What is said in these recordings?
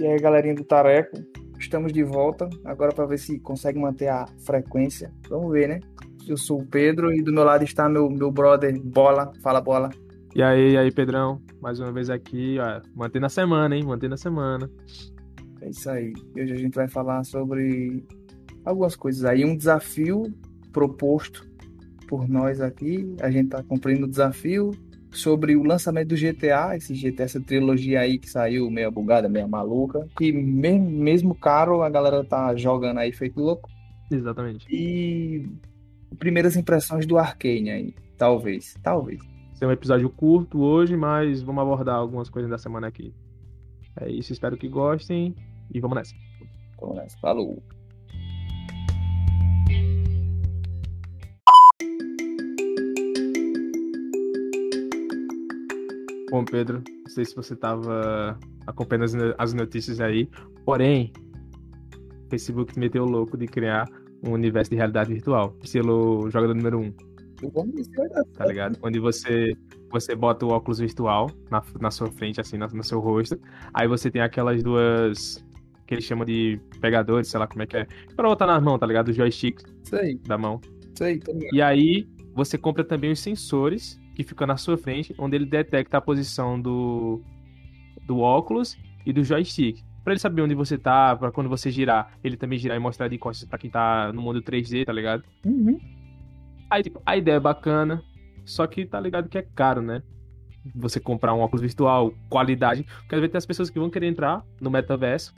E aí, galerinha do Tareco, estamos de volta. Agora para ver se consegue manter a frequência. Vamos ver, né? Eu sou o Pedro e do meu lado está meu, meu brother Bola. Fala, Bola. E aí, e aí, Pedrão? Mais uma vez aqui, ó. Mantendo a semana, hein? Mantendo a semana. É isso aí. Hoje a gente vai falar sobre algumas coisas aí. Um desafio proposto por nós aqui. A gente tá cumprindo o desafio sobre o lançamento do GTA, esse GTA, essa trilogia aí que saiu meio bugada, meio maluca, que mesmo, mesmo caro a galera tá jogando aí feito louco. Exatamente. E primeiras impressões do Arcane aí, talvez, talvez. Esse é um episódio curto hoje, mas vamos abordar algumas coisas da semana aqui. É isso, espero que gostem e vamos nessa. Vamos nessa, falou. Bom, Pedro, não sei se você estava acompanhando as notícias aí, porém, o Facebook meteu o louco de criar um universo de realidade virtual, selo jogador número 1. Um. Tá ligado? Onde você, você bota o óculos virtual na, na sua frente, assim, no, no seu rosto. Aí você tem aquelas duas. que eles chamam de pegadores, sei lá como é que é. Pra botar na mão, tá ligado? Os joysticks Sei. da mão. Sei, tá ligado. E aí você compra também os sensores que ficam na sua frente, onde ele detecta a posição do, do óculos e do joystick. Pra ele saber onde você tá, pra quando você girar, ele também girar e mostrar de costas pra quem tá no mundo 3D, tá ligado? Uhum. Aí, tipo, a ideia é bacana, só que tá ligado que é caro, né? Você comprar um óculos virtual, qualidade. Porque às vezes tem as pessoas que vão querer entrar no metaverso.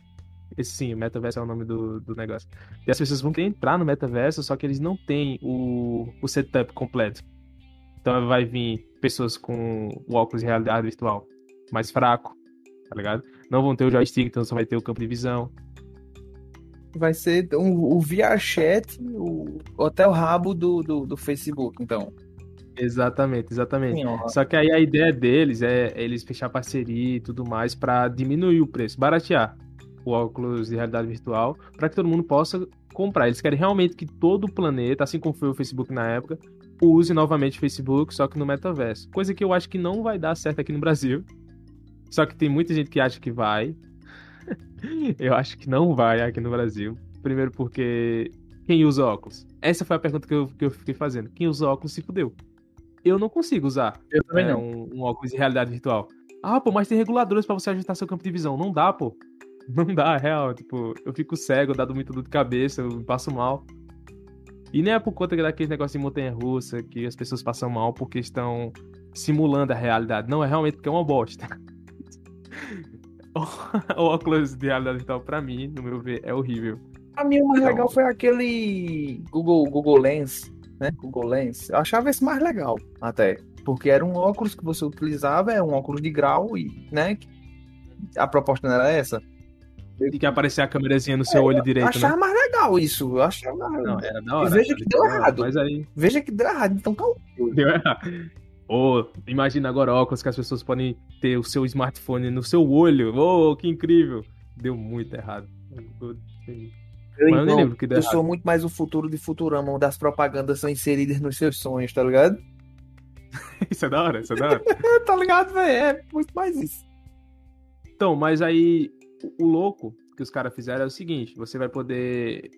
Esse sim, o metaverso é o nome do, do negócio. E as pessoas vão querer entrar no metaverso, só que eles não têm o, o setup completo. Então vai vir pessoas com o óculos de realidade virtual mais fraco, tá ligado? Não vão ter o joystick, então só vai ter o campo de visão. Vai ser um, o VR Chat, o hotel rabo do, do, do Facebook, então. Exatamente, exatamente. Sim. Só que aí a ideia deles é eles fechar parceria e tudo mais pra diminuir o preço, baratear o óculos de realidade virtual, pra que todo mundo possa comprar. Eles querem realmente que todo o planeta, assim como foi o Facebook na época, use novamente o Facebook, só que no metaverso. Coisa que eu acho que não vai dar certo aqui no Brasil. Só que tem muita gente que acha que vai. eu acho que não vai aqui no Brasil. Primeiro porque quem usa óculos? Essa foi a pergunta que eu, que eu fiquei fazendo. Quem usa óculos se fudeu. Eu não consigo usar Eu também é, não. um, um óculos de realidade virtual. Ah, pô, mas tem reguladores pra você ajustar seu campo de visão. Não dá, pô. Não dá, é real. Tipo, eu fico cego, dá muito dor de cabeça, eu passo mal. E nem é por conta daquele negócio de montanha-russa que as pessoas passam mal porque estão simulando a realidade. Não, é realmente porque é uma bosta. o óculos de realidade virtual, pra mim, no meu ver, é horrível. A mim o mais Então- legal foi aquele Google, Google Lens, né? Google Lens. Eu achava esse mais legal, até. Porque era um óculos que você utilizava, é um óculos de grau, e, né? A proposta não era essa. E que aparecer a câmerazinha no seu olho Eu direito, achava né? mais legal isso. Eu achava mais Não, era da hora. E veja que deu errado. Mas aí, Veja que deu errado, então tá deu errado. Ô, imagina agora óculos que as pessoas podem ter o seu smartphone no seu olho. Ô, que incrível. Deu muito errado. Eu, eu lembro que deu eu sou muito mais o futuro de Futurama, onde as propagandas são inseridas nos seus sonhos, tá ligado? Isso é da hora, isso é da hora. É, tá ligado, velho? É muito mais isso. Então, mas aí o louco que os caras fizeram é o seguinte: você vai poder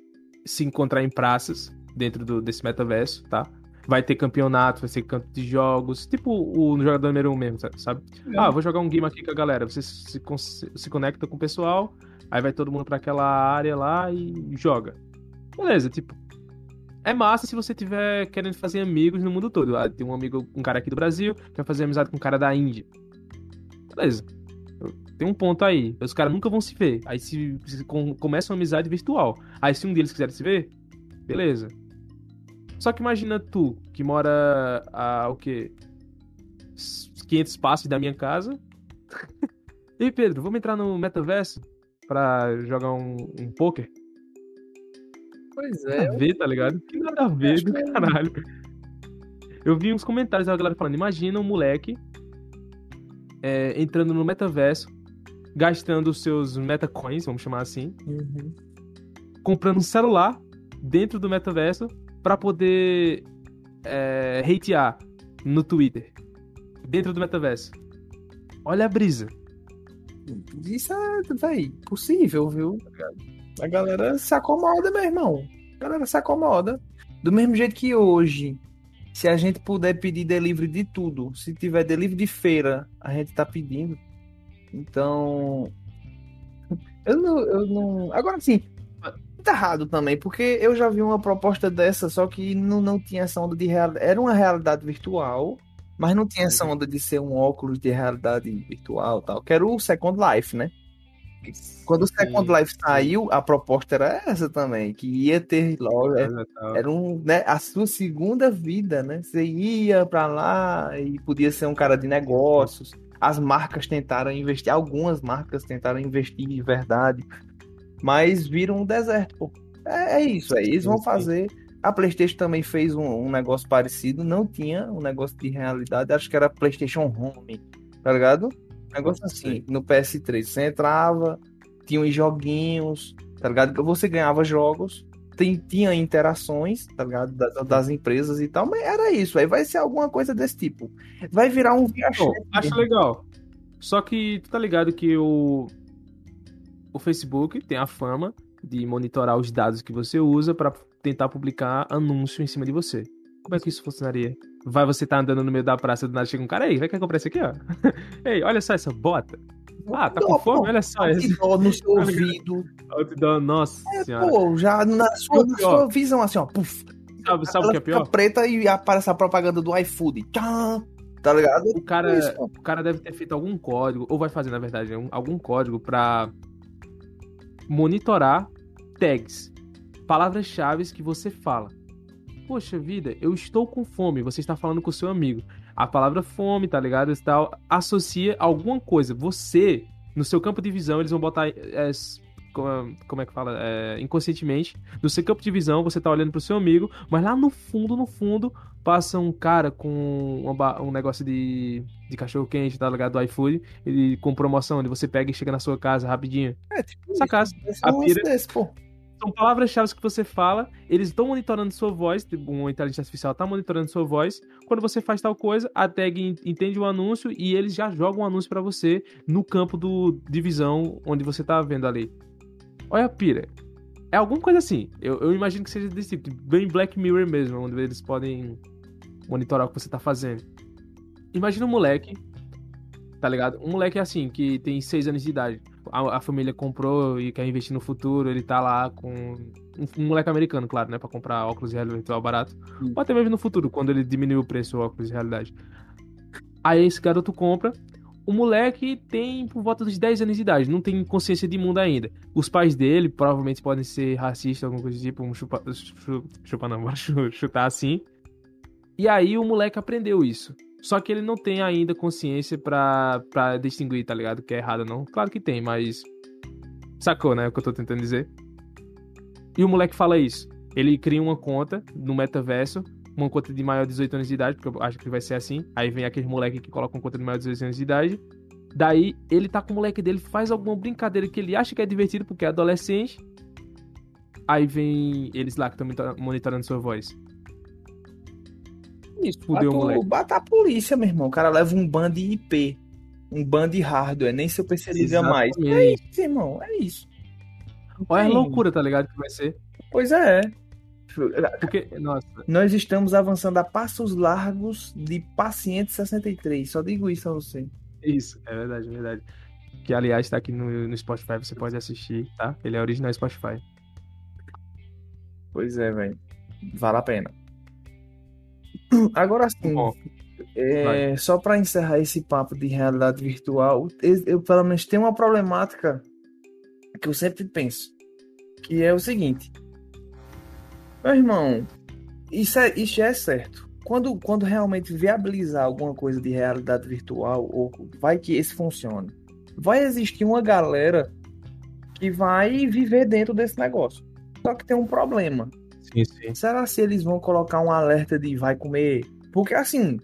se encontrar em praças dentro do- desse metaverso, tá? Vai ter campeonato, vai ter campo de jogos, tipo o no jogador número um mesmo, sabe? Ah, vou jogar um game aqui com a galera. Você se, se conecta com o pessoal, aí vai todo mundo pra aquela área lá e joga. Beleza, tipo. É massa se você tiver querendo fazer amigos no mundo todo. Ah, tem um amigo, um cara aqui do Brasil, quer fazer amizade com um cara da Índia. Beleza. Tem um ponto aí. Os caras nunca vão se ver. Aí se, se com- começa uma amizade virtual. Aí se um deles quiser se ver, beleza. Só que imagina tu, que mora a o quê? S- 500 passos da minha casa. Ei, Pedro, vamos entrar no metaverso pra jogar um, um poker? Pois Nada a é. ver, tá ligado? Que nada a ver do é- caralho. Eu vi uns comentários da galera falando: imagina um moleque é, entrando no metaverso, gastando seus metacoins, vamos chamar assim, Uhum. comprando um celular dentro do metaverso pra poder é, hatear no Twitter. Dentro do metaverso. Olha a brisa. Isso é, véi, possível, viu? A galera se acomoda, meu irmão. A galera se acomoda. Do mesmo jeito que hoje, se a gente puder pedir delivery de tudo, se tiver delivery de feira, a gente tá pedindo. Então. Eu não. Eu não... Agora sim, tá errado também, porque eu já vi uma proposta dessa, só que não, não tinha essa onda de realidade. Era uma realidade virtual, mas não tinha essa onda de ser um óculos de realidade virtual tal. Que era o Second Life, né? Quando o Second Life saiu, a proposta era essa também, que ia ter loja, era um, né, a sua segunda vida, né? Você ia para lá e podia ser um cara de negócios. As marcas tentaram investir, algumas marcas tentaram investir de verdade, mas viram um deserto, pô. É, é isso, é, eles vão fazer. A PlayStation também fez um, um, negócio parecido, não tinha um negócio de realidade, acho que era PlayStation Home, tá ligado? negócio assim, no PS3. Você entrava, tinha uns joguinhos, tá ligado? Você ganhava jogos, tem, tinha interações, tá ligado? Das, das, empresas e tal, mas era isso. Aí vai ser alguma coisa desse tipo. Vai virar um VHS. acho legal. Só que tu tá ligado que o, o Facebook tem a fama de monitorar os dados que você usa para tentar publicar anúncio em cima de você. Como é que isso funcionaria? Vai você tá andando no meio da praça do nada, chega um cara, aí, vai quer comprar isso aqui, ó? Ei, olha só essa bota. Ah, tá com fome? Olha só. Esse... no seu ouvido. Outdoor, nossa é, senhora. Pô, já na sua, na sua visão, assim, ó. Puf, sabe, sabe o que é pior? preta e aparece a propaganda do iFood. Tcham, tá ligado? O cara, isso, o cara deve ter feito algum código, ou vai fazer, na verdade, algum código pra monitorar tags. Palavras-chave que você fala. Poxa vida, eu estou com fome. Você está falando com o seu amigo. A palavra fome, tá ligado? Tal, associa alguma coisa. Você, no seu campo de visão, eles vão botar. É, como é que fala? É, inconscientemente. No seu campo de visão, você tá olhando pro seu amigo, mas lá no fundo, no fundo, passa um cara com um negócio de, de cachorro quente, tá ligado? Do iFood, ele, com promoção, onde você pega e chega na sua casa rapidinho. É, tipo, Essa casa. A pira. Desse, pô são palavras-chave que você fala, eles estão monitorando sua voz, tipo, uma inteligência artificial está monitorando sua voz. Quando você faz tal coisa, a tag entende o anúncio e eles já jogam o um anúncio para você no campo do divisão onde você está vendo ali. Olha a pira. É alguma coisa assim. Eu, eu imagino que seja desse tipo, bem Black Mirror mesmo, onde eles podem monitorar o que você está fazendo. Imagina um moleque, tá ligado? Um moleque assim, que tem 6 anos de idade a, a, família comprou e quer investir no futuro, ele tá lá com um, um moleque americano, claro, né, para comprar óculos de realidade virtual barato, hum. ou até mesmo no futuro, quando ele diminuir o preço do óculos de realidade. Aí esse garoto compra, o moleque tem por volta dos 10 anos de idade, não tem consciência de mundo ainda. Os pais dele provavelmente podem ser racistas, alguma coisa do tipo, um chupa, chupa, chupa não, chutar assim. E aí o moleque aprendeu isso. Só que ele não tem ainda consciência pra distinguir, tá ligado? Que é errado, não. Claro que tem, mas. Sacou, né? O que eu tô tentando dizer. E o moleque fala isso. Ele cria uma conta no metaverso, uma conta de maior de 18 anos de idade, porque eu acho que vai ser assim. Aí vem aquele moleque que coloca uma conta de maior de 18 anos de idade. Daí ele tá com o moleque dele, faz alguma brincadeira que ele acha que é divertido porque é adolescente. Aí vem eles lá que estão monitorando sua voz. Isso, fudeu moleque. Bata a polícia, meu irmão. O cara leva um ban de IP. Um ban de hardware. Nem seu PC liga mais. É isso, irmão. É isso. Olha a loucura, tá ligado? Que vai ser. Pois é. Porque, nossa. Nós estamos avançando a passos largos de paciente 63. Só digo isso a você. Isso, é verdade, é verdade. Que aliás tá aqui no, no Spotify, você pode assistir, tá? Ele é original Spotify. Pois é, velho. Vale a pena. Agora sim, é, só para encerrar esse papo de realidade virtual, eu pelo menos tenho uma problemática que eu sempre penso, que é o seguinte: meu irmão, isso é, isso é certo. Quando, quando realmente viabilizar alguma coisa de realidade virtual, ou vai que esse funcione, vai existir uma galera que vai viver dentro desse negócio. Só que tem um problema. Sim, sim. Será se eles vão colocar um alerta de vai comer? Porque assim,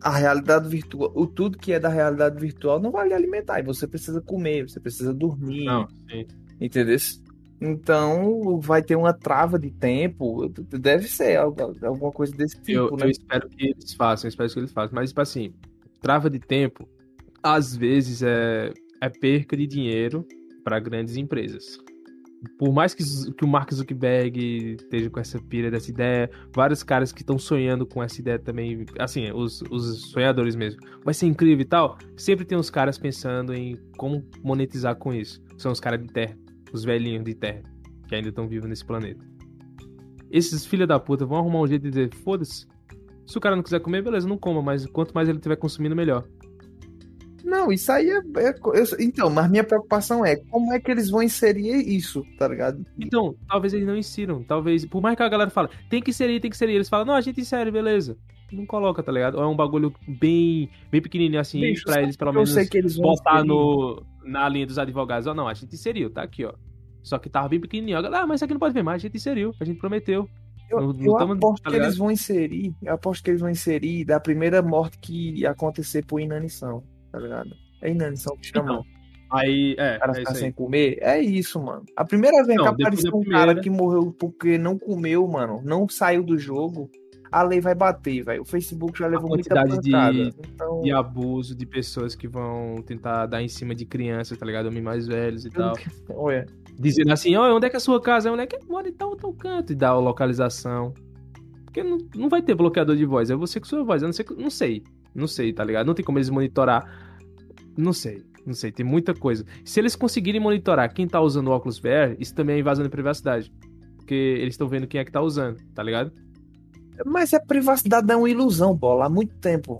a realidade virtual, o tudo que é da realidade virtual não vai lhe alimentar. E você precisa comer, você precisa dormir. Não, sim. Entendeu? Então vai ter uma trava de tempo. Deve ser alguma coisa desse tipo. Eu, né? eu espero que eles façam, eu espero que eles façam. Mas, tipo assim, trava de tempo, às vezes é. é perca de dinheiro para grandes empresas. Por mais que, que o Mark Zuckerberg esteja com essa pira dessa ideia, vários caras que estão sonhando com essa ideia também, assim, os, os sonhadores mesmo, vai ser incrível e tal, sempre tem uns caras pensando em como monetizar com isso. São os caras de terra, os velhinhos de terra, que ainda estão vivos nesse planeta. Esses filha da puta vão arrumar um jeito de dizer, foda-se, se o cara não quiser comer, beleza, não coma, mas quanto mais ele estiver consumindo, melhor. Não, isso aí é. é eu, então, mas minha preocupação é como é que eles vão inserir isso, tá ligado? Então, talvez eles não insiram. Talvez. Por mais que a galera fala, tem que inserir, tem que inserir. Eles falam, não, a gente insere, beleza. Não coloca, tá ligado? Ou é um bagulho bem, bem pequenininho assim, Bicho, pra eles pelo menos eles botar no, na linha dos advogados. Ó, não, a gente inseriu, tá aqui, ó. Só que tava bem pequenininho. Ah, mas isso aqui não pode ver mais, a gente inseriu, a gente prometeu. Eu, não, eu tamo, aposto tá que eles vão inserir, eu aposto que eles vão inserir da primeira morte que acontecer por inanição, tá ligado? É inanição que chama. Então, aí, é. O cara é ficar sem comer. É isso, mano. A primeira vez não, que apareceu um primeira... cara que morreu porque não comeu, mano, não saiu do jogo, a lei vai bater, velho. O Facebook já levou muita pancada. De, então... de abuso de pessoas que vão tentar dar em cima de crianças, tá ligado? Homens mais velhos e tal. Olha. Dizendo assim, ó, onde é que é a sua casa? Onde é que mora em tal, tal canto? E dá a localização. Porque não, não vai ter bloqueador de voz, é você com sua voz. Eu não sei, não sei, não sei, tá ligado? Não tem como eles monitorar não sei, não sei, tem muita coisa. Se eles conseguirem monitorar quem tá usando óculos VR, isso também é invasão de privacidade. Porque eles estão vendo quem é que tá usando, tá ligado? Mas a privacidade é uma ilusão, bola, há muito tempo.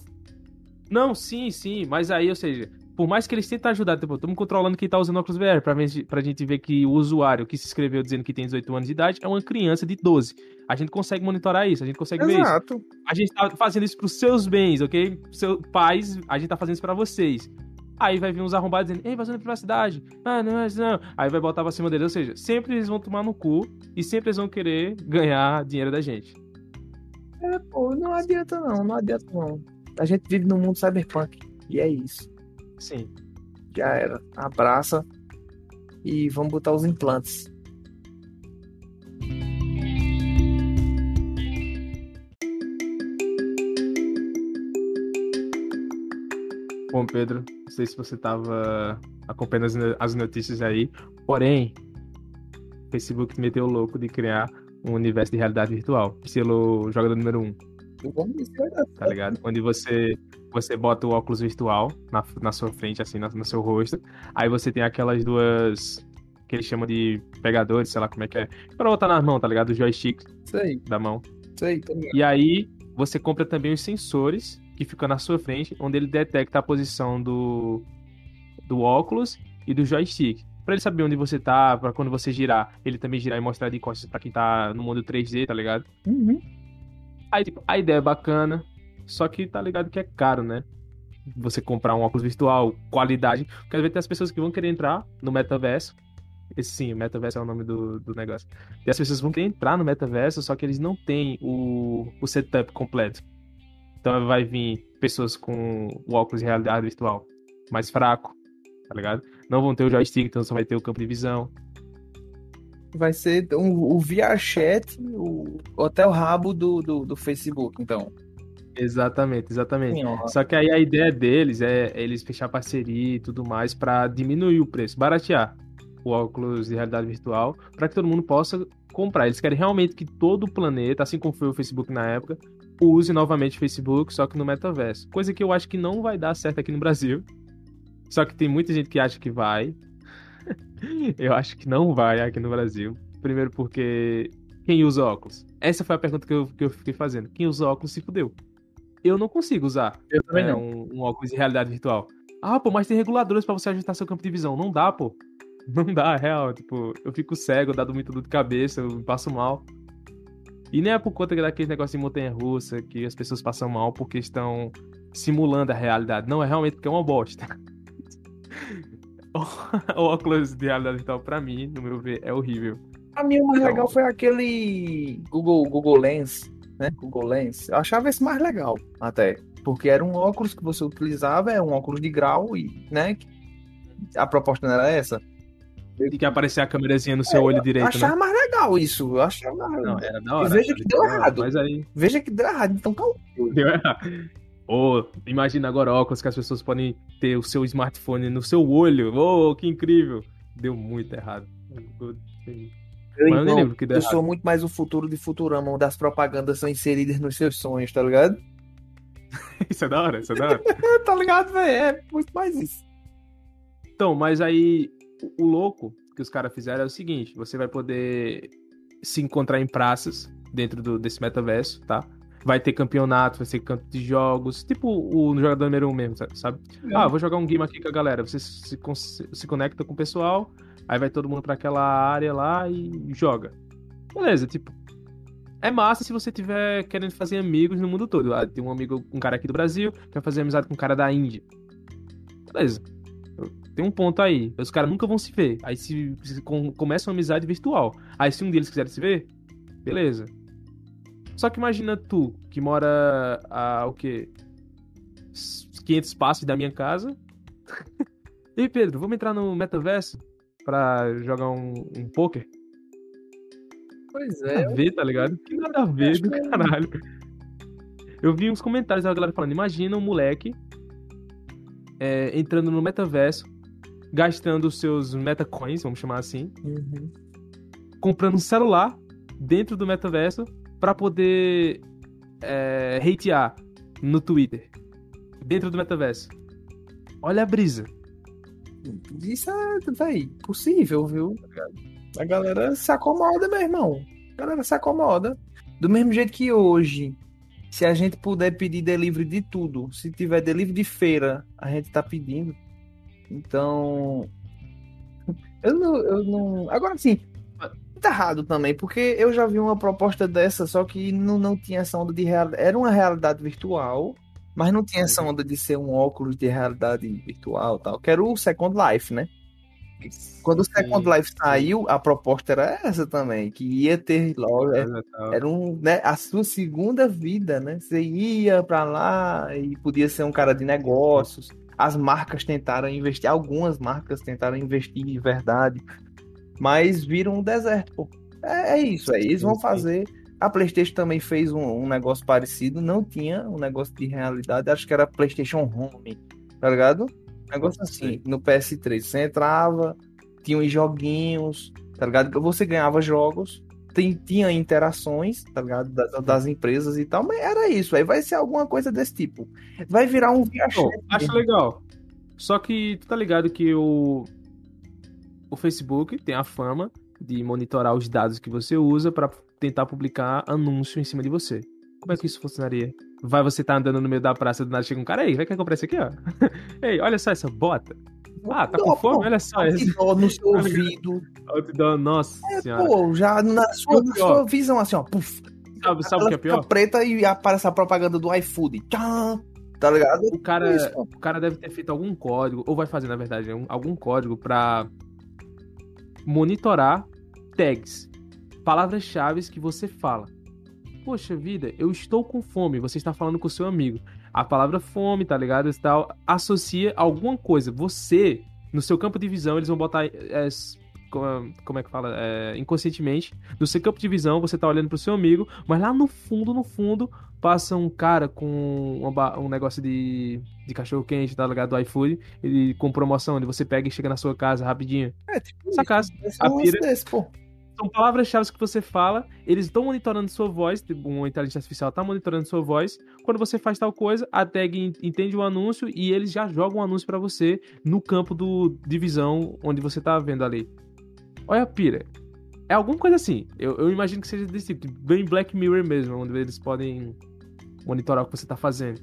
Não, sim, sim, mas aí, ou seja, por mais que eles tentem ajudar, tipo, estamos controlando quem tá usando óculos VR, ver, pra gente ver que o usuário que se inscreveu dizendo que tem 18 anos de idade é uma criança de 12. A gente consegue monitorar isso, a gente consegue Exato. ver isso. Exato. A gente tá fazendo isso pros seus bens, ok? Seus pais, a gente tá fazendo isso pra vocês. Aí vai vir uns arrombados dizendo, ei, vazando privacidade. Ah, não, não. Aí vai botar pra cima deles. Ou seja, sempre eles vão tomar no cu e sempre eles vão querer ganhar dinheiro da gente. É, pô, não adianta não, não adianta não. A gente vive num mundo cyberpunk. E é isso. Sim. Já era. Abraça e vamos botar os implantes. Bom, Pedro, não sei se você estava acompanhando as notícias aí, porém, o Facebook meteu o louco de criar um universo de realidade virtual, selo jogador número 1. Um. Tá ligado? Onde você, você bota o óculos virtual na, na sua frente, assim, no, no seu rosto. Aí você tem aquelas duas que eles chamam de pegadores, sei lá como é que é. Pra botar na mão, tá ligado? Os joysticks Sei. da mão. Sei, também. E aí você compra também os sensores que fica na sua frente, onde ele detecta a posição do, do óculos e do joystick. Pra ele saber onde você tá, pra quando você girar, ele também girar e mostrar de costas pra quem tá no mundo 3D, tá ligado? Uhum. Aí, tipo, a ideia é bacana, só que tá ligado que é caro, né? Você comprar um óculos virtual, qualidade. Porque às vezes tem as pessoas que vão querer entrar no metaverso. Esse sim, o metaverso é o nome do, do negócio. E as pessoas vão querer entrar no metaverso, só que eles não têm o, o setup completo. Então vai vir pessoas com o óculos de realidade virtual mais fraco, tá ligado? Não vão ter o joystick, então só vai ter o campo de visão. Vai ser um, o VR Chat, o, até o rabo do, do, do Facebook, então. Exatamente, exatamente. Sim, Só que aí a ideia deles é, eles fechar parceria e tudo mais para diminuir o preço, baratear o óculos de realidade virtual, para que todo mundo possa comprar. Eles querem realmente que todo o planeta, assim como foi o Facebook na época, use novamente o Facebook, só que no metaverso. Coisa que eu acho que não vai dar certo aqui no Brasil. Só que tem muita gente que acha que vai. eu acho que não vai aqui no Brasil. Primeiro porque quem usa óculos? Essa foi a pergunta que eu, que eu fiquei fazendo. Quem usa óculos se fudeu. Eu não consigo usar eu também é, não. Um, um óculos de realidade virtual. Ah, pô, mas tem reguladores para você ajustar seu campo de visão. Não dá, pô. Não dá, é real. Tipo, eu fico cego, dado muito dor de cabeça, eu passo mal. E nem é por conta daquele negócio de montanha-russa que as pessoas passam mal porque estão simulando a realidade. Não, é realmente porque é uma bosta. o óculos de realidade virtual, pra mim, no meu ver, é horrível. A mim, o mais então... legal foi aquele Google, Google Lens, né? Google Lens. Eu achava esse mais legal, até. Porque era um óculos que você utilizava, é um óculos de grau, e, né? A proposta não era essa. E que aparecer a câmerazinha no seu é, olho direito, eu achava né? mais legal isso. Eu achava Não, era da hora. E veja que deu errado. Mas aí... Veja que deu errado, então calma. Deu errado. Ou imagina agora óculos que as pessoas podem ter o seu smartphone no seu olho. Oh, que incrível! Deu muito errado. Eu, Mas eu que Eu sou muito mais o futuro de Futurama, onde as propagandas são inseridas nos seus sonhos, tá ligado? isso é da hora, isso é da hora. tá ligado, velho? É muito mais isso. Então, mas aí o louco que os caras fizeram é o seguinte: você vai poder se encontrar em praças dentro do, desse metaverso, tá? Vai ter campeonato, vai ter campo de jogos, tipo o jogador número um mesmo, sabe? É. Ah, vou jogar um game aqui com a galera. Você se, se conecta com o pessoal, aí vai todo mundo para aquela área lá e joga. Beleza, tipo, é massa se você tiver querendo fazer amigos no mundo todo. Ah, tem um amigo, um cara aqui do Brasil, quer fazer amizade com um cara da Índia. Beleza. Tem um ponto aí. Os caras nunca vão se ver. Aí se, se com, começa uma amizade virtual. Aí se um deles quiser se ver, beleza. Só que imagina tu, que mora a o quê? 500 passos da minha casa. e Pedro, vamos entrar no metaverso pra jogar um, um poker? Pois é. Nada a ver, tá ligado? Que nada a ver do é caralho. Eu vi uns comentários da galera falando: imagina um moleque é, entrando no metaverso, gastando os seus metacoins, vamos chamar assim, uhum. comprando um celular dentro do metaverso para poder é, hatear no Twitter, dentro do metaverso. Olha a brisa. Isso é, véi, possível, viu? A galera se acomoda, meu irmão. A galera se acomoda. Do mesmo jeito que hoje, se a gente puder pedir delivery de tudo, se tiver delivery de feira, a gente tá pedindo. Então. Eu não. Eu não... Agora sim, tá errado também, porque eu já vi uma proposta dessa, só que não, não tinha essa onda de realidade. Era uma realidade virtual, mas não tinha essa onda de ser um óculos de realidade virtual tal. Que era o Second Life, né? Quando o Second Life saiu, a proposta era essa também, que ia ter logo, era um, né, a sua segunda vida, né? Você ia para lá e podia ser um cara de negócios. As marcas tentaram investir, algumas marcas tentaram investir de verdade, mas viram um deserto. É, é isso, é, eles vão fazer. A PlayStation também fez um, um negócio parecido, não tinha um negócio de realidade, acho que era PlayStation Home, tá ligado? negócio assim, no PS3. Você entrava, tinha uns joguinhos, tá ligado? Você ganhava jogos, tem, tinha interações, tá ligado? Das, das, empresas e tal, mas era isso. Aí vai ser alguma coisa desse tipo. Vai virar um VHS. Acho legal. Só que tu tá ligado que o, o Facebook tem a fama de monitorar os dados que você usa para tentar publicar anúncio em cima de você. Como é que isso funcionaria? Vai você tá andando no meio da praça do nada chega um cara, ei, vai querer comprar isso aqui, ó. ei, olha só essa bota. Ah, tá com fome? Olha só esse. no seu ouvido. Outdoor, nossa é, senhora. Pô, já na sua, na sua visão, assim, ó, puf. Sabe, sabe o que é pior? preta e aparece a propaganda do iFood. Tcham, tá ligado? O cara, isso, o cara deve ter feito algum código, ou vai fazer, na verdade, algum código pra monitorar tags, palavras-chave que você fala poxa vida, eu estou com fome, você está falando com o seu amigo. A palavra fome, tá ligado? Está, associa alguma coisa. Você, no seu campo de visão, eles vão botar. É, como é que fala? É, inconscientemente. No seu campo de visão, você tá olhando pro seu amigo, mas lá no fundo, no fundo, passa um cara com uma, um negócio de, de cachorro quente, tá ligado? Do iFood, ele, com promoção, onde você pega e chega na sua casa rapidinho. É, tipo, essa casa. A pira, desse, pô são palavras-chave que você fala, eles estão monitorando sua voz, uma inteligência artificial está monitorando sua voz. Quando você faz tal coisa, a tag entende o anúncio e eles já jogam o anúncio para você no campo do divisão onde você tá vendo ali. Olha a pira. É alguma coisa assim. Eu, eu imagino que seja desse tipo, bem Black Mirror mesmo, onde eles podem monitorar o que você tá fazendo.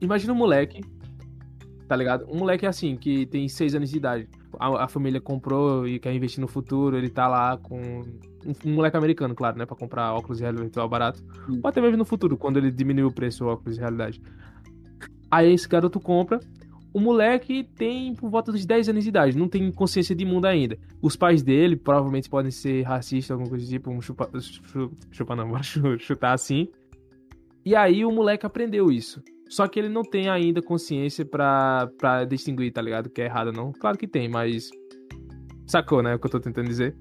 Imagina um moleque, tá ligado? Um moleque assim, que tem 6 anos de idade a, a, família comprou e quer investir no futuro, ele tá lá com um, um moleque americano, claro, né, para comprar óculos de realidade virtual barato, hum. ou até mesmo no futuro, quando ele diminuir o preço do óculos de realidade. Aí esse garoto compra, o moleque tem por volta dos 10 anos de idade, não tem consciência de mundo ainda. Os pais dele provavelmente podem ser racistas, alguma coisa do tipo, um chupa, chupa, chupa não, chutar assim. E aí o moleque aprendeu isso. Só que ele não tem ainda consciência pra distinguir, tá ligado? Que é errado, não. Claro que tem, mas. Sacou, né? O que eu tô tentando dizer.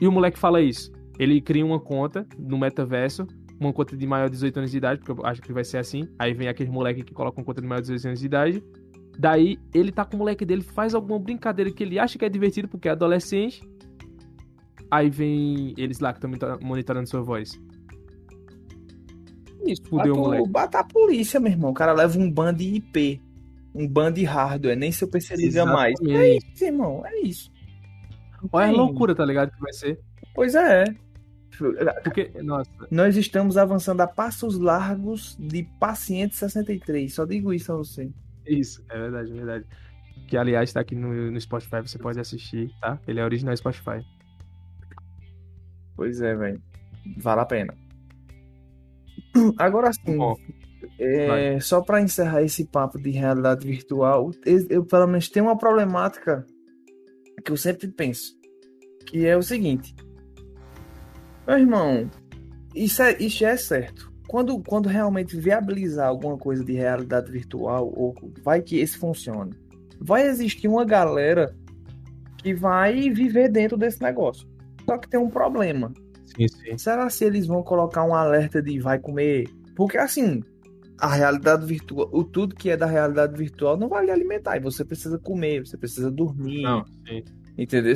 E o moleque fala isso. Ele cria uma conta no metaverso uma conta de maior de 18 anos de idade, porque eu acho que vai ser assim. Aí vem aquele moleque que coloca uma conta de maior de 18 anos de idade. Daí ele tá com o moleque dele, faz alguma brincadeira que ele acha que é divertido porque é adolescente. Aí vem eles lá que estão monitorando sua voz. Isso, fudeu moleque. Bata a polícia, meu irmão. O cara leva um ban de IP. Um ban de hardware. Nem seu PC liga mais. É isso, irmão. É isso. Olha a loucura, tá ligado? Que vai ser. Pois é. Porque, nossa. Nós estamos avançando a passos largos de paciente 63. Só digo isso a você. Isso, é verdade, é verdade. Que aliás tá aqui no, no Spotify, você pode assistir, tá? Ele é original Spotify. Pois é, velho. Vale a pena. Agora sim, é, só para encerrar esse papo de realidade virtual, eu, eu pelo menos tenho uma problemática que eu sempre penso, que é o seguinte: meu irmão, isso é, isso é certo. Quando, quando realmente viabilizar alguma coisa de realidade virtual, ou vai que esse funcione, vai existir uma galera que vai viver dentro desse negócio. Só que tem um problema. Sim, sim. Será se eles vão colocar um alerta de vai comer? Porque assim, a realidade virtual, o tudo que é da realidade virtual não vai lhe alimentar. E você precisa comer, você precisa dormir. Não, sim. Entendeu?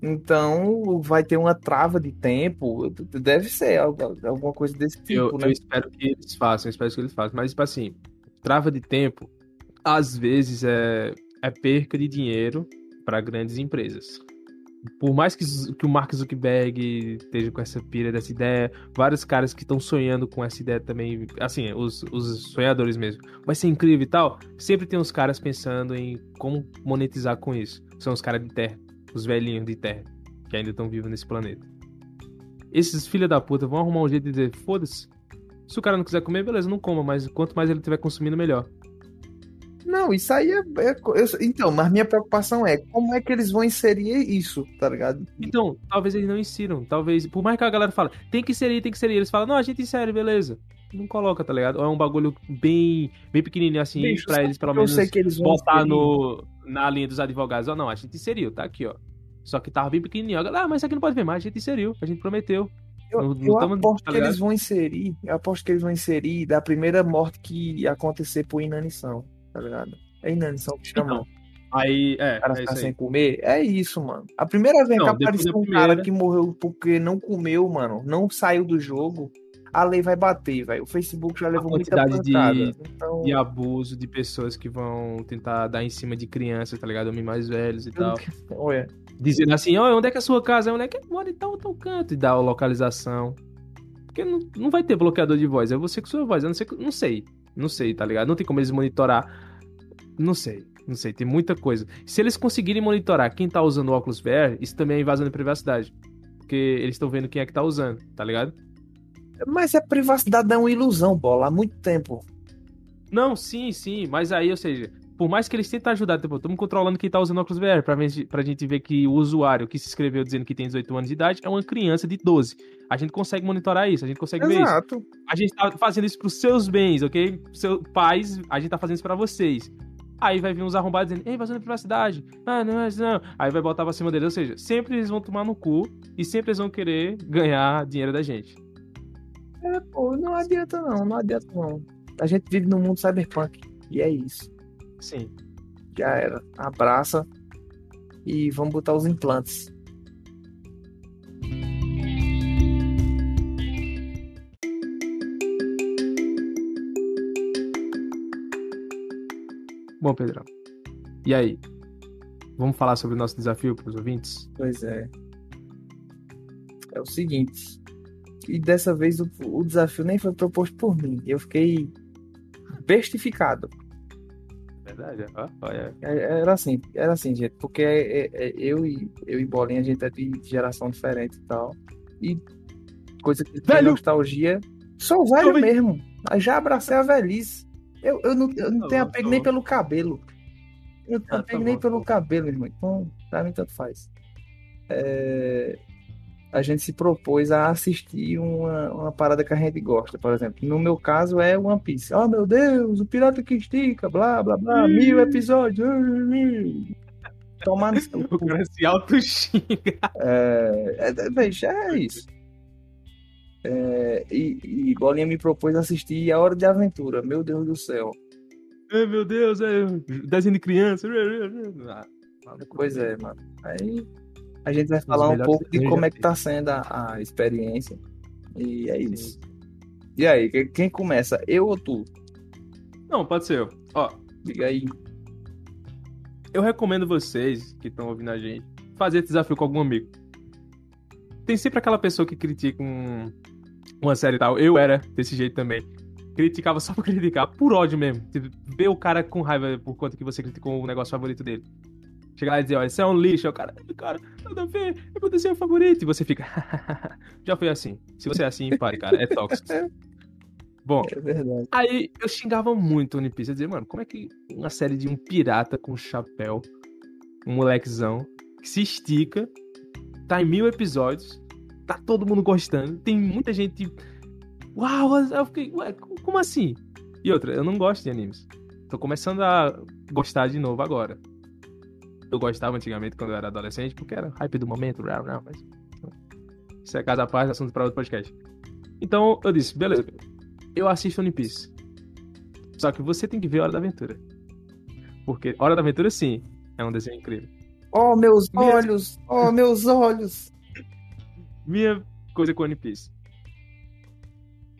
Então vai ter uma trava de tempo. Deve ser alguma coisa desse tipo, eu, né? Eu espero que eles façam, eu espero que eles façam. Mas, tipo assim, trava de tempo, às vezes é, é perca de dinheiro para grandes empresas por mais que, que o Mark Zuckerberg esteja com essa pira dessa ideia, vários caras que estão sonhando com essa ideia também, assim, os, os sonhadores mesmo, vai ser incrível e tal, sempre tem uns caras pensando em como monetizar com isso. São os caras de terra, os velhinhos de terra, que ainda estão vivos nesse planeta. Esses filha da puta vão arrumar um jeito de dizer, foda-se, se o cara não quiser comer, beleza, não coma, mas quanto mais ele estiver consumindo, melhor. Não, isso aí é. é eu, então, mas minha preocupação é como é que eles vão inserir isso, tá ligado? Então, talvez eles não insiram. Talvez. Por mais que a galera fala, tem que inserir, tem que inserir. Eles falam, não, a gente insere, beleza. Não coloca, tá ligado? Ou é um bagulho bem, bem pequenininho assim, Bicho, pra eles pelo menos eles botar no, na linha dos advogados. Ó, não, a gente inseriu, tá aqui, ó. Só que tava bem pequenininho. Ah, mas isso aqui não pode ver mais, a gente inseriu, a gente prometeu. Eu, não, eu tamo, aposto tá que eles vão inserir, eu aposto que eles vão inserir da primeira morte que acontecer por inanição tá ligado? É inanição que chama. Então, aí, é. O cara é ficar sem comer. É isso, mano. A primeira vez não, que apareceu um primeira... cara que morreu porque não comeu, mano, não saiu do jogo, a lei vai bater, velho. O Facebook já levou muita pancada. De, então... de abuso de pessoas que vão tentar dar em cima de crianças, tá ligado? Homens mais velhos e tal. Olha. Dizendo assim, ó, onde é que é a sua casa? Onde é que mora em tal, tal canto? E dá a localização. Porque não, não vai ter bloqueador de voz, é você com sua voz. Eu não sei, não sei. Não sei, tá ligado? Não tem como eles monitorar. Não sei, não sei, tem muita coisa. Se eles conseguirem monitorar quem tá usando óculos VR, isso também é invasão de privacidade. Porque eles estão vendo quem é que tá usando, tá ligado? Mas a privacidade é uma ilusão, bola, há muito tempo. Não, sim, sim, mas aí, ou seja, por mais que eles tentem ajudar, tipo, estamos controlando quem tá usando óculos VR, pra, ver, pra gente ver que o usuário que se inscreveu dizendo que tem 18 anos de idade é uma criança de 12. A gente consegue monitorar isso, a gente consegue Exato. ver isso. A gente tá fazendo isso pros seus bens, ok? Seus pais, a gente tá fazendo isso pra vocês. Aí vai vir uns arrombados dizendo, ei, vazando privacidade. Ah, não, não. Aí vai botar pra cima deles. Ou seja, sempre eles vão tomar no cu e sempre eles vão querer ganhar dinheiro da gente. É, pô, não adianta não, não adianta não. A gente vive num mundo cyberpunk. E é isso. Sim. Já era. Abraça e vamos botar os implantes. Bom, Pedrão. E aí? Vamos falar sobre o nosso desafio para os ouvintes? Pois é. É o seguinte. E dessa vez o, o desafio nem foi proposto por mim. Eu fiquei bestificado verdade. olha. É, era assim, era assim, gente, porque é, é, é, eu, e, eu e Bolinha, a gente é de geração diferente e tal. E coisa que tem nostalgia, sou velho Tô mesmo. Aí já abracei a velhice. Eu, eu não, eu não tenho apego nem pelo cabelo. Eu não tenho ah, apego tá nem pelo cabelo, irmão. Então, pra mim, tanto faz. É a gente se propôs a assistir uma, uma parada que a gente gosta. Por exemplo, no meu caso é One Piece. Oh meu Deus, o pirata que estica, blá blá blá, mil episódios. Tomar no seu O cara se auto-xinga. É, é, veja, é isso. É, e, e Bolinha me propôs assistir A Hora de Aventura. Meu Deus do céu. Ai, meu Deus, é desenho de criança. Pois é, mano. Aí a gente vai falar um pouco de como é que tá sendo a, a experiência. E é isso. E aí, quem começa? Eu ou tu? Não, pode ser eu. Ó, diga aí. Eu recomendo vocês que estão ouvindo a gente fazer desafio com algum amigo. Tem sempre aquela pessoa que critica um, uma série e tal. Eu era desse jeito também. Criticava só por criticar, por ódio mesmo. Tipo, ver o cara com raiva por conta que você criticou o negócio favorito dele. Chegar lá e dizer, ó, isso é um lixo. O cara, cara, nada a ver, é meu desenho favorito. E você fica, já foi assim. Se você é assim, pare, cara, é tóxico. Bom, é aí eu xingava muito One Piece. Eu dizia, mano, como é que uma série de um pirata com chapéu, um molequezão, que se estica, tá em mil episódios, tá todo mundo gostando, tem muita gente. Uau! Eu fiquei, ué, como assim? E outra, eu não gosto de animes. Tô começando a gostar de novo agora eu gostava antigamente quando eu era adolescente, porque era hype do momento, rau, rau, mas. Isso é casa à parte, assunto para outro podcast. Então eu disse, beleza, eu assisto One Piece. Só que você tem que ver Hora da Aventura. Porque Hora da Aventura, sim, é um desenho incrível. Oh, meus Minha... olhos! Oh, meus olhos! Minha coisa com One Piece.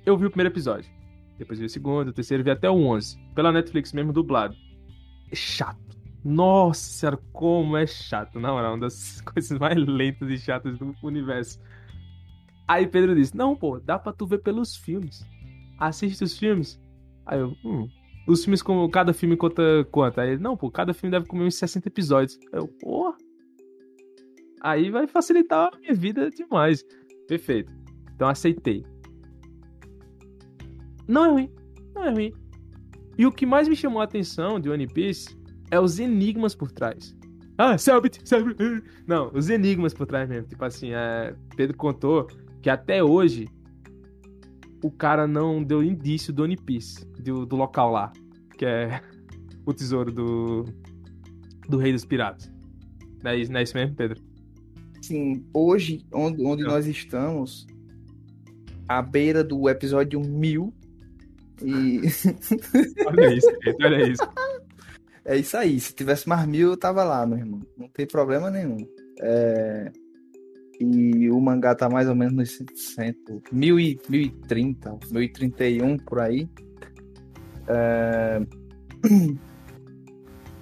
Eu vi o primeiro episódio. Depois vi o segundo, o terceiro, vi até o 11. Pela Netflix mesmo, dublado. É chato nossa senhora, como é chato. Na moral, uma das coisas mais lentas e chatas do universo. Aí Pedro disse: Não, pô, dá pra tu ver pelos filmes. Assiste os filmes. Aí eu, hum. Os filmes, como cada filme conta quanto? Aí ele, não, pô, cada filme deve comer uns 60 episódios. Eu, pô. Aí vai facilitar a minha vida demais. Perfeito. Então aceitei. Não é ruim. Não é ruim. E o que mais me chamou a atenção de One Piece é os enigmas por trás. Ah, Selbit, Selbit. Não, os enigmas por trás mesmo. Tipo assim, é, Pedro contou que até hoje o cara não deu indício do One Piece, do, do local lá, que é o tesouro do, do Rei dos Piratas. Não é isso, não é isso mesmo, Pedro? Sim, hoje, onde, onde nós estamos, à beira do episódio 1000, e. olha isso, Pedro, olha isso. É isso aí. Se tivesse mais mil, eu tava lá, meu irmão. Não tem problema nenhum. É... E o mangá tá mais ou menos nos 100, 1030, 1031 por aí. É...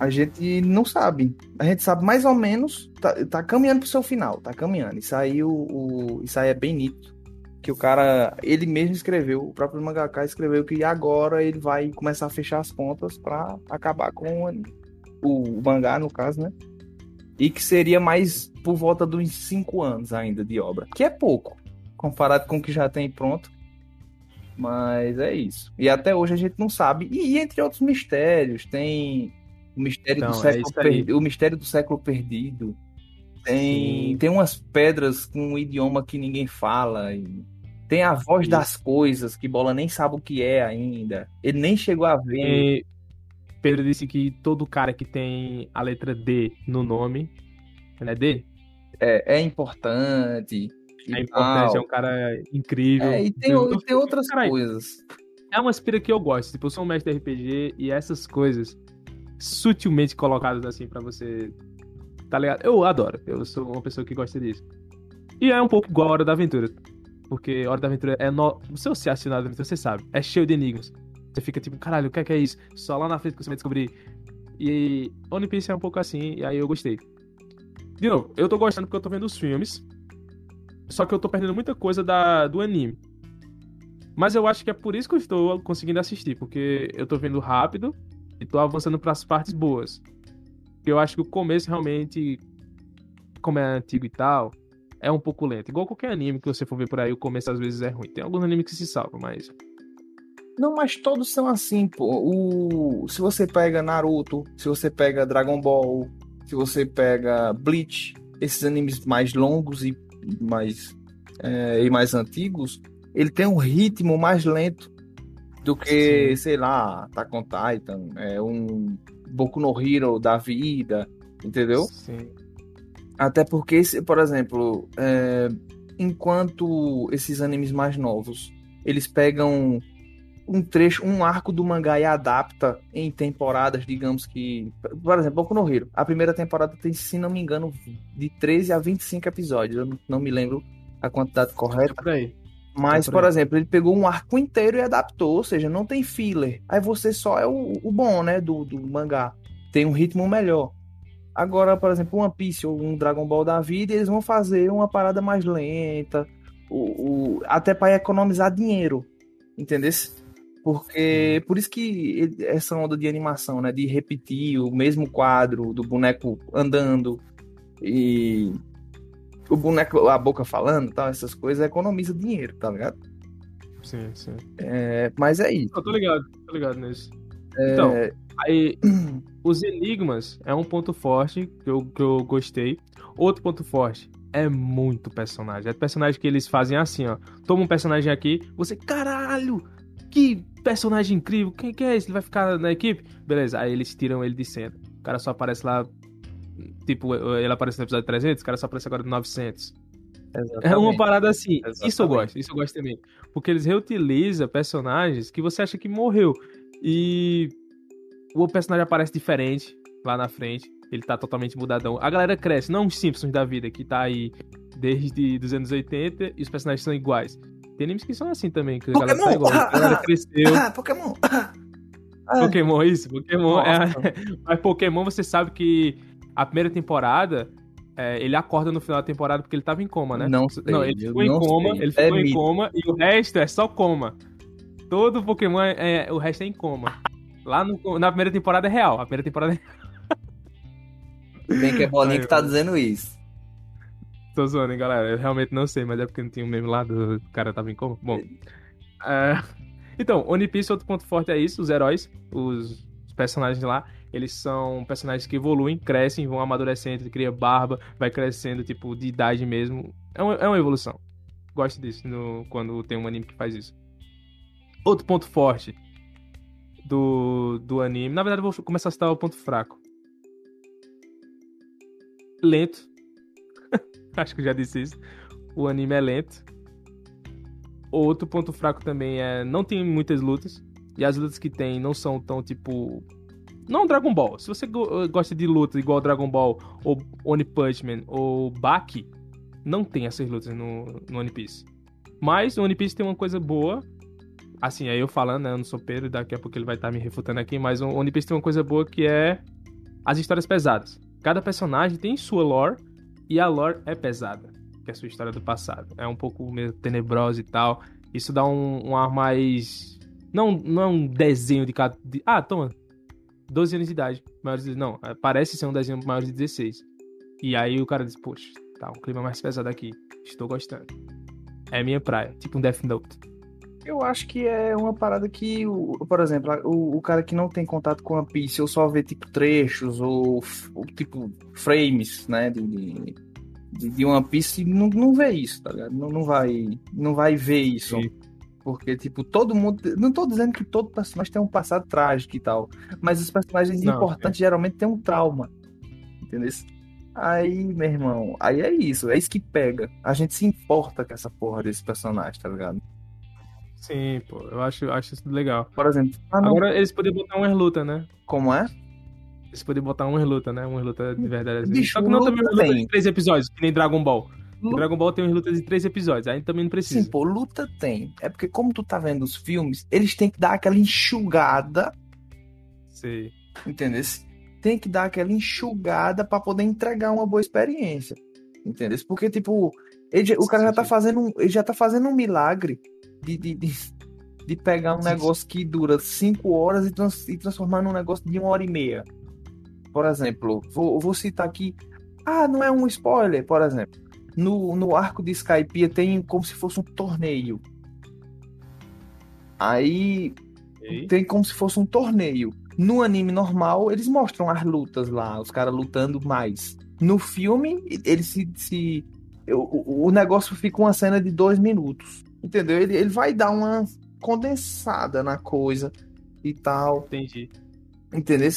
A gente não sabe. A gente sabe mais ou menos. Tá, tá caminhando pro seu final. Tá caminhando. Isso aí, o, o, isso aí é bem nítido que o cara, ele mesmo escreveu, o próprio mangaka escreveu que agora ele vai começar a fechar as pontas para acabar com o, o, mangá, no caso, né? E que seria mais por volta dos cinco anos ainda de obra, que é pouco, comparado com o que já tem pronto. Mas é isso. E até hoje a gente não sabe. E, e entre outros mistérios, tem o mistério então, do é século é perdido, o mistério do século perdido. Tem, tem umas pedras com um idioma que ninguém fala. E tem a voz Isso. das coisas, que Bola nem sabe o que é ainda. Ele nem chegou a ver. E Pedro disse que todo cara que tem a letra D no nome, né? D? É, é importante. É importante, tal. é um cara incrível. É, e tem, e tem outras coisas. É uma aspira que eu gosto. Tipo, eu sou um mestre de RPG e essas coisas sutilmente colocadas assim para você. Tá ligado? Eu adoro. Eu sou uma pessoa que gosta disso. E é um pouco igual a Hora da Aventura. Porque Hora da Aventura é. No... Se você assistir Hora da Aventura, você sabe. É cheio de enigmas. Você fica tipo, caralho, o que é, que é isso? Só lá na frente que você vai descobrir. E One Piece é um pouco assim, e aí eu gostei. De novo, eu tô gostando porque eu tô vendo os filmes. Só que eu tô perdendo muita coisa da, do anime. Mas eu acho que é por isso que eu estou conseguindo assistir, porque eu tô vendo rápido e tô avançando para as partes boas. Eu acho que o começo realmente, como é antigo e tal, é um pouco lento. Igual qualquer anime que você for ver por aí, o começo às vezes é ruim. Tem alguns animes que se salvam, mas. Não, mas todos são assim, pô. O... Se você pega Naruto, se você pega Dragon Ball, se você pega Bleach, esses animes mais longos e mais, é, e mais antigos, ele tem um ritmo mais lento do que, Sim. sei lá, Attack on Titan, é um Boku no Hero da vida, entendeu? Sim. Até porque, por exemplo, é, enquanto esses animes mais novos, eles pegam um trecho, um arco do mangá e adapta em temporadas, digamos que. Por exemplo, Boku no Hero. A primeira temporada tem, se não me engano, de 13 a 25 episódios. Eu não me lembro a quantidade correta. É por aí. Mas, É por por aí. exemplo, ele pegou um arco inteiro e adaptou, ou seja, não tem filler. Aí você só é o, o bom, né, do, do mangá. Tem um ritmo melhor. Agora, por exemplo, One Piece ou um Dragon Ball da vida, eles vão fazer uma parada mais lenta, o, o- até para economizar dinheiro, entendeu? Porque por isso que essa onda de animação, né, de repetir o mesmo quadro do boneco andando e o boneco, a boca falando, tal, essas coisas, economiza dinheiro, tá ligado? Sim, sim. É, mas é isso. Eu tô ligado, tô ligado nisso. Então, É, aí, os enigmas é um ponto forte que eu, que eu gostei. Outro ponto forte é muito personagem. É personagem que eles fazem assim, ó. Toma um personagem aqui, você, caralho, que personagem incrível. Quem que é esse? Ele vai ficar na equipe? Beleza, aí eles tiram ele de cena. O cara só aparece lá, tipo, ele aparece no episódio 300, o cara só aparece agora no 900. É uma exatamente. parada assim. Isso eu Exatamente. gosto, isso eu gosto também. Porque eles reutilizam personagens que você acha que morreu. E o personagem aparece diferente lá na frente. Ele tá totalmente mudadão. A galera cresce, não os Simpsons da vida, que tá aí desde os anos 80 e os personagens são iguais. Tem animes que são assim também, que a galera tá igual. A galera cresceu. Ah, Pokémon! Pokémon, isso, Pokémon. é-. Mas Pokémon, você sabe que a primeira temporada, é, ele acorda no final da temporada porque ele tava em coma, né? Não sei, Não, ele ficou em coma, sei. ele É ficou em mito. coma e o resto é só coma. Todo Pokémon, é, o resto é em coma. Lá no- na primeira temporada é real. A primeira temporada é... Bem que é bolinha Ai, que tá dizendo isso. Tô zoando, hein, galera. Eu realmente não sei, mas é porque não tinha um meme lá do o cara tava em coma. Bom. é, Então, One Piece, outro ponto forte é isso, os heróis, os os personagens lá, eles são personagens que evoluem, crescem, vão amadurecendo, cria barba, vai crescendo, tipo, de idade mesmo. É uma, é uma evolução. Gosto disso no- quando tem um anime que faz isso. Outro ponto forte do, do anime. Na verdade, eu vou começar a citar o ponto fraco. Lento. Acho que eu já disse isso. O anime é lento. Outro ponto fraco também é não tem muitas lutas. E as lutas que tem não são tão tipo. Não Dragon Ball. Se você go- gosta de luta igual Dragon Ball, ou One Punch Man, ou Baki, não tem essas lutas no, no One Piece. Mas o One Piece tem uma coisa boa. Assim, aí eu falando, né? Eu não sou Pedro, daqui a pouco ele vai estar me refutando aqui. Mas o One Piece tem uma coisa boa que é as histórias pesadas. Cada personagem tem sua lore e a lore é pesada, que é a sua história do passado. É um pouco meio tenebrosa e tal. Isso dá um, um ar mais. Não, não é um desenho de cada. de- Ah, toma. 12 anos de idade. Maiores de... Não, é, parece ser um desenho maior de 16. E aí o cara diz, poxa, tá um clima mais pesado aqui. Estou gostando. É minha praia. Tipo um Death Note. Eu acho que é uma parada que, por exemplo, o, o cara que não tem contato com One Piece ou só vê tipo trechos ou, ou, tipo frames, né, de, de, de- One Piece, não, não vê isso, tá ligado? Não, não vai, não vai ver isso. Sim. Porque, tipo, todo mundo. Não tô dizendo que todo personagem tem um passado trágico e tal. Mas os personagens Não, importantes geralmente têm um trauma. Entendeu? Aí, meu irmão, aí é isso. É isso que pega. A gente se importa com essa porra desse personagem, tá ligado? Sim, pô. Eu acho, acho isso legal. Por exemplo, ah, Agora eles poderiam botar umas lutas, né? como é? Eles poderiam botar umas lutas, né? Umas lutas de verdade. Assim. Bicho, Só que não luta também umas lutas tem. de três episódios, que nem Dragon Ball. Lu- Dragon Ball tem umas lutas de três episódios, aí também não precisa. Sim, pô, luta tem. É porque, como tu tá vendo os filmes, eles têm que dar aquela enxugada, Sei. entendeu? Tem que dar aquela enxugada pra poder entregar uma boa experiência. Entendeu? Porque, tipo, ele o cara já tá fazendo um, ele já tá fazendo um milagre de, de, de, de pegar um negócio que dura cinco horas e, trans- e transformar num negócio de uma hora e meia. Por exemplo, vou, vou citar aqui. Ah, não é um spoiler, por exemplo. No, no arco de Skypiea tem como se fosse um torneio. Aí tem como se fosse um torneio. No anime normal, eles mostram as lutas lá, os caras lutando mais. No filme, ele se. se o- o negócio fica uma cena de dois minutos. Entendeu? Ele, ele vai dar uma condensada na coisa e tal. Entendi. Entendeu?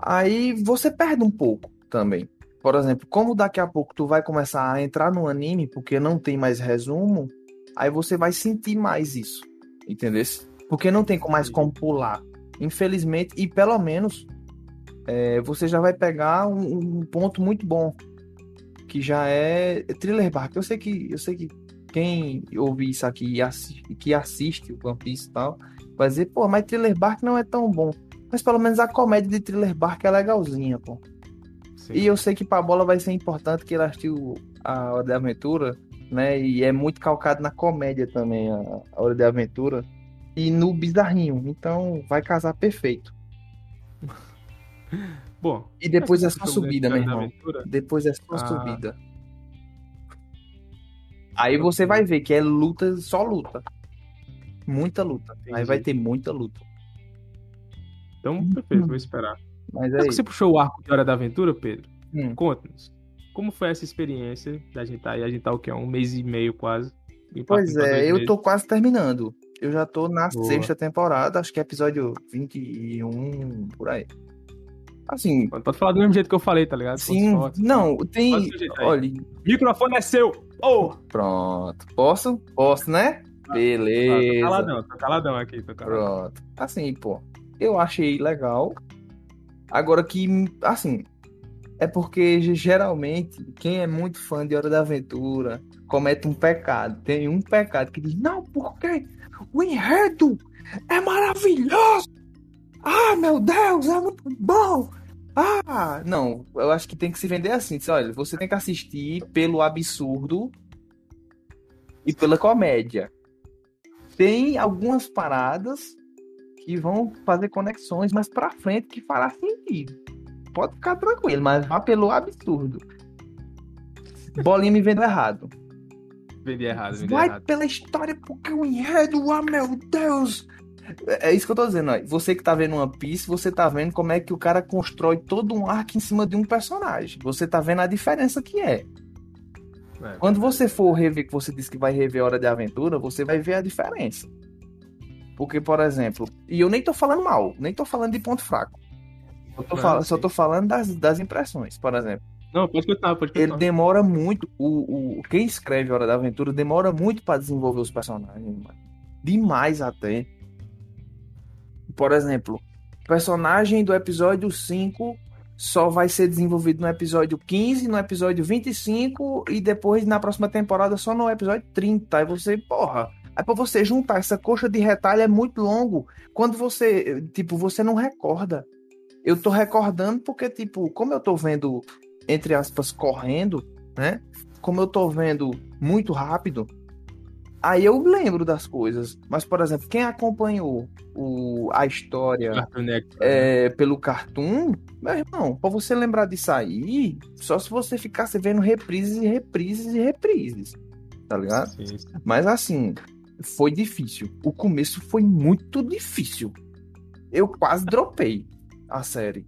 Aí você perde um pouco também. Por exemplo, como daqui a pouco tu vai começar a entrar no anime, porque não tem mais resumo, aí você vai sentir mais isso. Entendeu? Porque não tem mais como pular. Infelizmente, e pelo menos é, você já vai pegar um, um, ponto muito bom. Que já é Thriller Bark. Eu sei que, eu sei que quem ouvir isso aqui e assiste, que assiste o One Piece e tal, vai dizer, pô, mas Thriller Bark não é tão bom. Mas pelo menos a comédia de Thriller Bark é legalzinha, pô. Sim. E eu sei que pra bola vai ser importante que ele assistiu a Hora de Aventura, né? E é muito calcado na comédia também, a, a Hora de Aventura. E no bizarrinho. Então vai casar perfeito. Bom. E depois é só subida, meu irmão. Depois é só ah. subida. Aí você vai ver que é luta, só luta. Muita luta. Entendi. Aí vai ter muita luta. Então, perfeito, vou esperar. Mas aí... Você puxou o arco de Hora da Aventura, Pedro? Hum. Conta-nos. Como foi essa experiência da gente tá aí? A gente tá o quê? Um mês e meio quase. Pois é, eu tô quase terminando. Eu já tô na Boa. sexta temporada, acho que é episódio 21, por aí. Assim. Pode falar do mesmo jeito que eu falei, tá ligado? Sim. Não, tem. Olha. Microfone é seu! Oh! Pronto. Posso? Posso, né? Beleza. tô caladão, tô caladão aqui, tô caladão. Pronto. Assim, pô. Eu achei legal. Agora que, assim, é porque geralmente quem é muito fã de Hora da Aventura comete um pecado. Tem um pecado que diz: Não, porque o enredo é maravilhoso! Ah, meu Deus, é muito bom! Ah, não, eu acho que tem que se vender assim. Diz, olha, você tem que assistir pelo absurdo e pela comédia. Tem algumas paradas que vão fazer conexões mais pra frente que fará sentido. Pode ficar tranquilo, mas vá pelo absurdo. Bolinha me vendo errado. Vendi errado, vendi Vai errado. pela história, porque o enredo, ah, meu Deus! É isso que eu tô dizendo, ó. você que tá vendo One Piece, você tá vendo como é que o cara constrói todo um arco em cima de um personagem. Você tá vendo a diferença que é. é Quando você for rever, que você disse que vai rever Hora de Aventura, você vai ver a diferença. Porque, por exemplo, e eu nem tô falando mal, nem tô falando de ponto fraco. Eu tô falando, só tô falando das, das impressões, por exemplo. Não, pode continuar, pode continuar. Ele demora muito, o, o, quem escreve Hora da Aventura demora muito para desenvolver os personagens, mano. Demais até. Por exemplo, personagem do episódio 5 só vai ser desenvolvido no episódio 15, no episódio 25 e depois na próxima temporada só no episódio 30. Aí você, porra, Aí pra você juntar essa coxa de retalho é muito longo. Quando você, tipo, você não recorda. Eu tô recordando porque, tipo, como eu tô vendo, entre aspas, correndo, né? Como eu tô vendo muito rápido, aí eu lembro das coisas. Mas, por exemplo, quem acompanhou o, a história é, pelo cartoon, meu irmão, pra você lembrar disso aí, só se você ficasse vendo reprises e reprises e reprises. Tá ligado? Sim. Mas assim, foi difícil. O começo foi muito difícil. Eu quase dropei a série.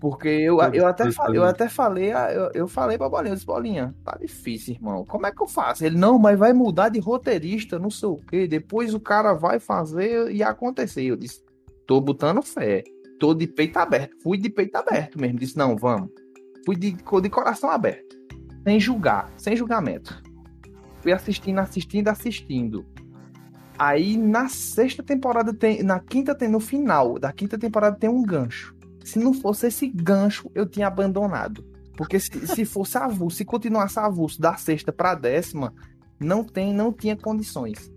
Porque eu, eu, até, falei, eu até falei, eu, eu falei pra Bolinha, eu disse, Bolinha, tá difícil, irmão. Como é que eu faço? Ele, não, mas vai mudar de roteirista, não sei o quê. Depois o cara vai fazer e acontecer. Eu disse, tô botando fé. Tô de peito aberto. Fui de peito aberto mesmo. Disse, não, vamos. Fui de, de coração aberto. Sem julgar, sem julgamento. Fui assistindo, assistindo, assistindo. Aí na sexta temporada tem. Na quinta tem. No final da quinta temporada tem um gancho. Se não fosse esse gancho, eu tinha abandonado. Porque se, se fosse avulso, se continuasse avulso da sexta pra décima, não tem, não tinha condições.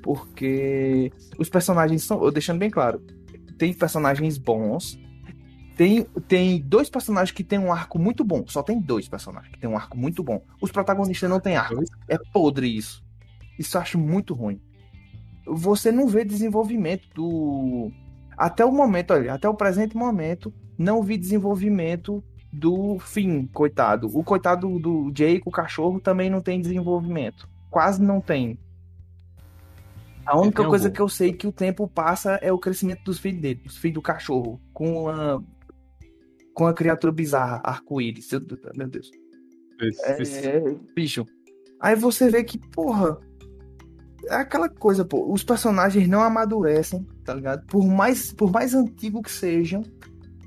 Porque os personagens são. Deixando bem claro, tem personagens bons, tem, tem dois personagens que tem um arco muito bom. Só tem dois personagens que tem um arco muito bom. Os protagonistas não têm arco. É podre isso. Isso eu acho muito ruim. Você não vê desenvolvimento do. Até o momento, olha, até o presente momento, não vi desenvolvimento do fim, coitado. O coitado do Jake, o cachorro, também não tem desenvolvimento. Quase não tem. A única coisa que eu sei que o tempo passa é o crescimento dos filhos dele, dos filhos do cachorro, com uma com a criatura bizarra, arco-íris. Meu Deus. Esse, é, bicho. Aí você vê que, porra, é aquela coisa, pô, os personagens não amadurecem, tá ligado? Por mais, por mais antigo que sejam,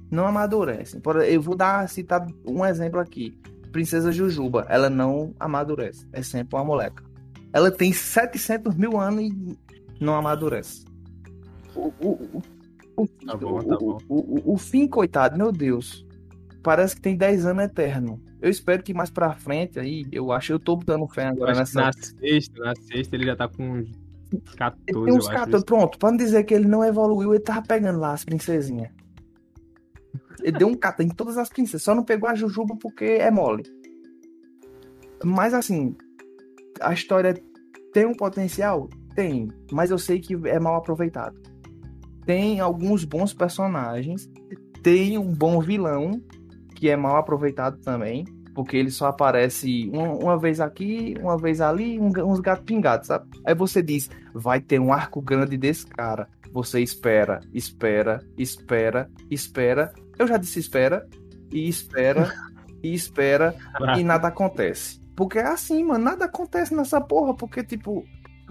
não amadurecem. Eu vou dar citar um exemplo aqui. Princesa Jujuba, ela não amadurece. É sempre uma moleca. Ela tem 700 mil anos e não amadurece. O, o, o, tá bom, tá bom. O, o, o, fim, coitado, meu Deus. Parece que tem 10 anos eterno. Eu espero que mais pra frente aí, eu acho, eu tô dando fé agora nessa. Na sexta, na sexta ele já tá com 14. Ele tem uns 14, pronto, pra não dizer que ele não evoluiu, ele tava pegando lá as princesinhas. Ele deu um cata em todas as princesas, só não pegou a Jujuba porque é mole. Mas assim, a história tem um potencial? Tem, mas eu sei que é mal aproveitado. Tem alguns bons personagens, tem um bom vilão que é mal aproveitado também, porque ele só aparece uma, uma vez aqui, uma vez ali, um, uns gatos pingados, sabe? Aí você diz, vai ter um arco grande desse cara. Você espera, espera, espera, espera. Eu já disse espera, e espera, e espera, e nada acontece. Porque é assim, mano, nada acontece nessa porra, porque, tipo,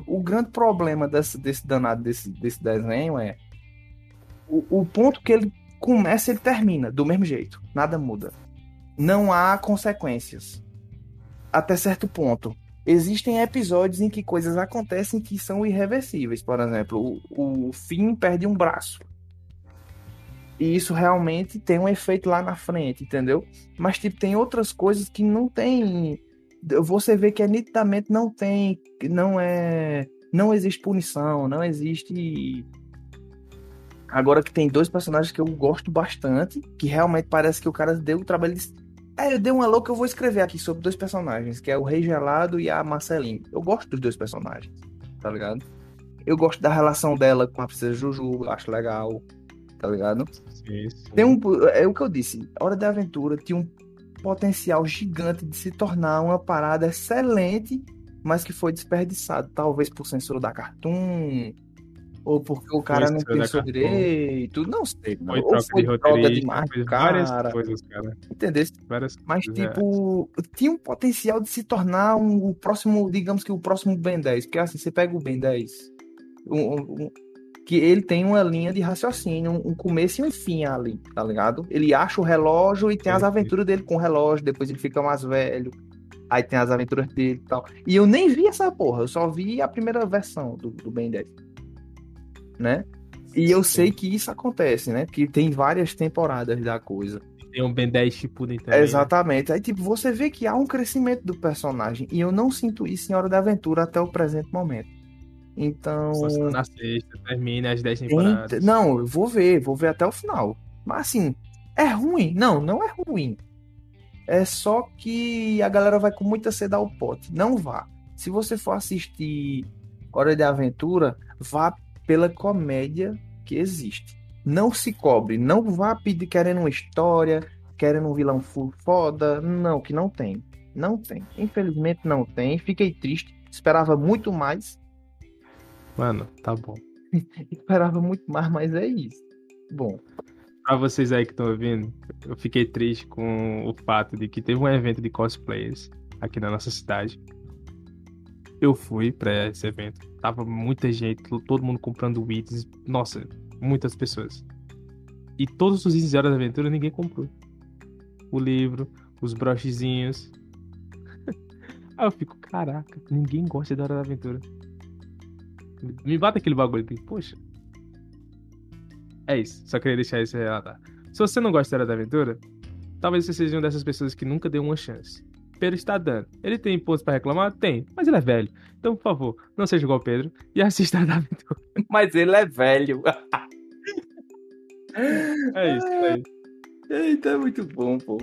o grande problema desse, desse danado desse, desse desenho é o, o ponto que ele começa ele termina do mesmo jeito. Nada muda. Não há consequências. Até certo ponto. Existem episódios em que coisas acontecem que são irreversíveis. Por exemplo, o, o Finn perde um braço. E isso realmente tem um efeito lá na frente, entendeu? Mas, tipo, tem outras coisas que não tem. Você vê que é nitidamente não tem. Não é. Não existe punição, não existe Agora que tem dois personagens que eu gosto bastante, que realmente parece que o cara deu o trabalho de. É, eu dei uma louca, eu vou escrever aqui sobre dois personagens, que é o Rei Gelado e a Marceline. Eu gosto dos dois personagens, tá ligado? Eu gosto da relação dela com a Princesa Juju, acho legal, tá ligado? Sim, sim. Tem um, é o que eu disse, Hora da Aventura tinha um potencial gigante de se tornar uma parada excelente, mas que foi desperdiçado, talvez por censura da Cartoon, ou porque o cara não pensou direito, não sei. Não. Foi troca foi de troca demais, cara. Várias coisas, cara. Entendeu? Várias Mas, coisas, tipo, é. tinha um potencial de se tornar um, o próximo, digamos que o próximo Ben 10. Porque assim, você pega o Ben 10, um, um, que ele tem uma linha de raciocínio, um começo e um fim ali, tá ligado? Ele acha o relógio e tem as aventuras dele com o relógio, depois ele fica mais velho. Aí tem as aventuras dele e tal. E eu nem vi essa porra, eu só vi a primeira versão do, do Ben 10 né? E eu sei que isso acontece, né? Que tem várias temporadas da coisa. Tem um Ben 10 tipo também. Né? Exatamente. Aí, tipo, você vê que há um crescimento do personagem. E eu não sinto isso em Hora da Aventura até o presente momento. Então. Só na sexta, termina as 10 temporadas. Não, eu vou ver, vou ver até o final. Mas assim, é ruim? Não, não é ruim. É só que a galera vai com muita sede ao pote. Não vá. Se você for assistir Hora de Aventura, vá pela comédia que existe. Não se cobre, não vá pedir querendo uma história, querendo um vilão foda, não, que não tem. Não tem. Infelizmente não tem. Fiquei triste. Esperava muito mais. Mano, tá bom. Esperava muito mais, mas é isso. Bom. Pra vocês aí que estão ouvindo, eu fiquei triste com o fato de que teve um evento de cosplayers aqui na nossa cidade eu fui para esse evento. Tava muita gente, todo mundo comprando itens. Nossa, muitas pessoas. E todos os itens de Hora da Aventura ninguém comprou. O livro, os brochezinhos. Aí eu fico, caraca, ninguém gosta da Hora da Aventura. Me bata aquele bagulho aqui, poxa. É isso, só queria deixar isso relatar. Se você não gosta da Hora da Aventura, talvez você seja uma dessas pessoas que nunca deu uma chance. Pedro está dando. Ele tem pontos para reclamar? Tem, mas ele é velho. Então, por favor, não seja igual o Pedro e assista a Aventura. Mas ele é velho. é isso, é isso. Eita, é muito bom, pô.